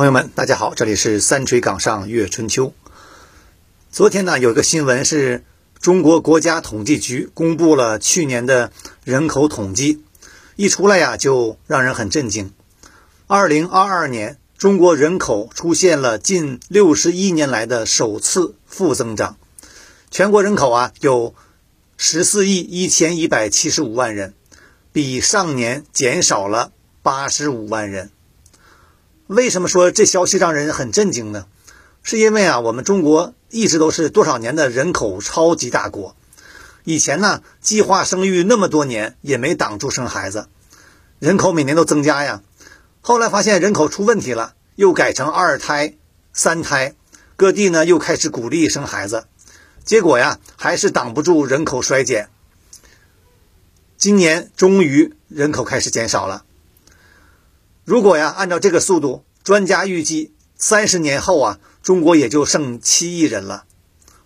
朋友们，大家好，这里是三锤岗上月春秋。昨天呢，有一个新闻是中国国家统计局公布了去年的人口统计，一出来呀，就让人很震惊。二零二二年，中国人口出现了近六十一年来的首次负增长，全国人口啊有十四亿一千一百七十五万人，比上年减少了八十五万人。为什么说这消息让人很震惊呢？是因为啊，我们中国一直都是多少年的人口超级大国，以前呢，计划生育那么多年也没挡住生孩子，人口每年都增加呀。后来发现人口出问题了，又改成二胎、三胎，各地呢又开始鼓励生孩子，结果呀，还是挡不住人口衰减。今年终于人口开始减少了。如果呀，按照这个速度，专家预计三十年后啊，中国也就剩七亿人了。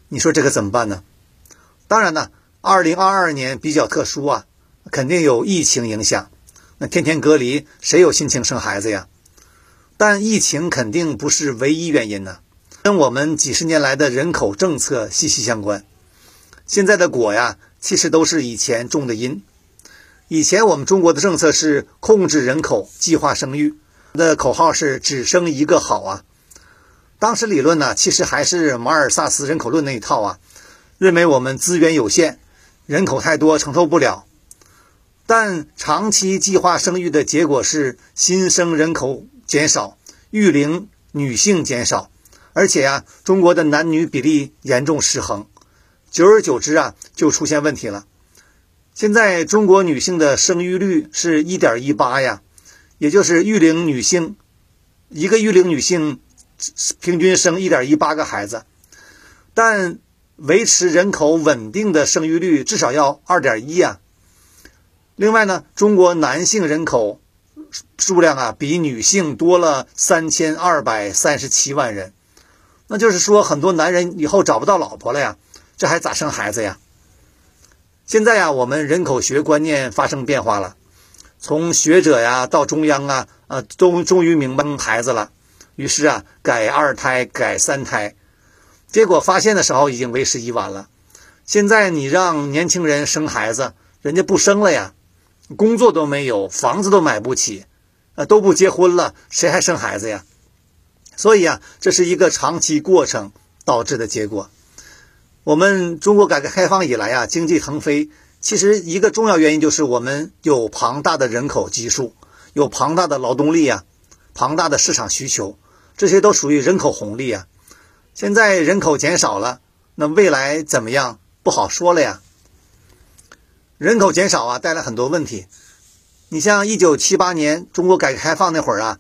你说这可怎么办呢？当然呢，二零二二年比较特殊啊，肯定有疫情影响。那天天隔离，谁有心情生孩子呀？但疫情肯定不是唯一原因呢，跟我们几十年来的人口政策息息相关。现在的果呀，其实都是以前种的因。以前我们中国的政策是控制人口、计划生育，的口号是“只生一个好”啊。当时理论呢，其实还是马尔萨斯人口论那一套啊，认为我们资源有限，人口太多承受不了。但长期计划生育的结果是新生人口减少，育龄女性减少，而且呀，中国的男女比例严重失衡，久而久之啊，就出现问题了。现在中国女性的生育率是一点一八呀，也就是育龄女性一个育龄女性平均生一点一八个孩子，但维持人口稳定的生育率至少要二点一呀。另外呢，中国男性人口数量啊比女性多了三千二百三十七万人，那就是说很多男人以后找不到老婆了呀，这还咋生孩子呀？现在呀，我们人口学观念发生变化了，从学者呀到中央啊，呃，终终于明白孩子了，于是啊，改二胎、改三胎，结果发现的时候已经为时已晚了。现在你让年轻人生孩子，人家不生了呀，工作都没有，房子都买不起，啊，都不结婚了，谁还生孩子呀？所以啊，这是一个长期过程导致的结果。我们中国改革开放以来啊，经济腾飞，其实一个重要原因就是我们有庞大的人口基数，有庞大的劳动力啊，庞大的市场需求，这些都属于人口红利啊。现在人口减少了，那未来怎么样不好说了呀。人口减少啊，带来很多问题。你像一九七八年中国改革开放那会儿啊，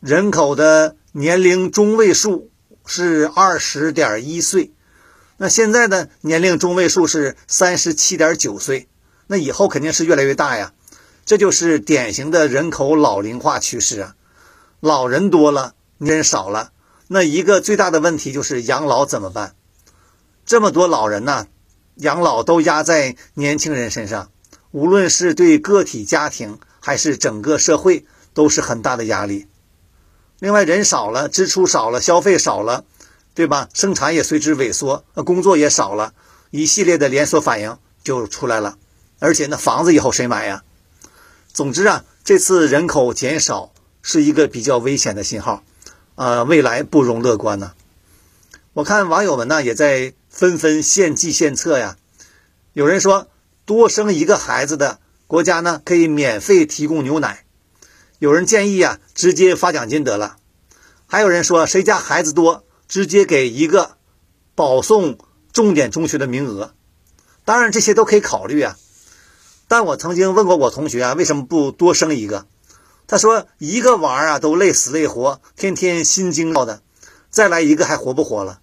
人口的年龄中位数是二十点一岁。那现在的年龄中位数是三十七点九岁，那以后肯定是越来越大呀，这就是典型的人口老龄化趋势啊，老人多了，人少了，那一个最大的问题就是养老怎么办？这么多老人呢，养老都压在年轻人身上，无论是对个体家庭还是整个社会，都是很大的压力。另外，人少了，支出少了，消费少了。对吧？生产也随之萎缩，工作也少了，一系列的连锁反应就出来了。而且呢，房子以后谁买呀？总之啊，这次人口减少是一个比较危险的信号，呃，未来不容乐观呢。我看网友们呢也在纷纷献计献策呀。有人说，多生一个孩子的国家呢可以免费提供牛奶。有人建议啊，直接发奖金得了。还有人说，谁家孩子多？直接给一个保送重点中学的名额，当然这些都可以考虑啊。但我曾经问过我同学啊，为什么不多生一个？他说一个娃啊都累死累活，天天心惊肉的，再来一个还活不活了？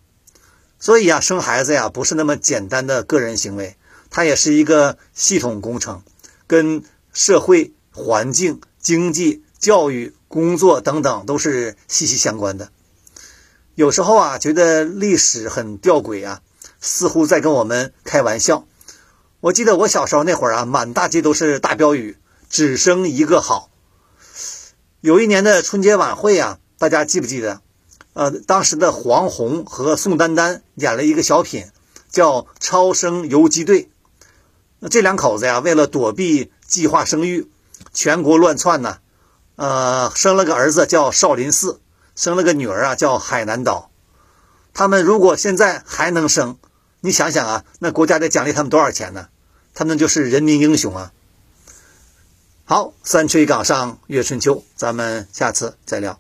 所以啊，生孩子呀不是那么简单的个人行为，它也是一个系统工程，跟社会环境、经济、教育、工作等等都是息息相关的。有时候啊，觉得历史很吊诡啊，似乎在跟我们开玩笑。我记得我小时候那会儿啊，满大街都是大标语，“只生一个好”。有一年的春节晚会啊，大家记不记得？呃，当时的黄宏和宋丹丹演了一个小品，叫《超生游击队》。那这两口子呀，为了躲避计划生育，全国乱窜呢。呃，生了个儿子叫少林寺，生了个女儿啊叫海南岛。他们如果现在还能生，你想想啊，那国家得奖励他们多少钱呢？他们就是人民英雄啊！好，三吹岗上阅春秋，咱们下次再聊。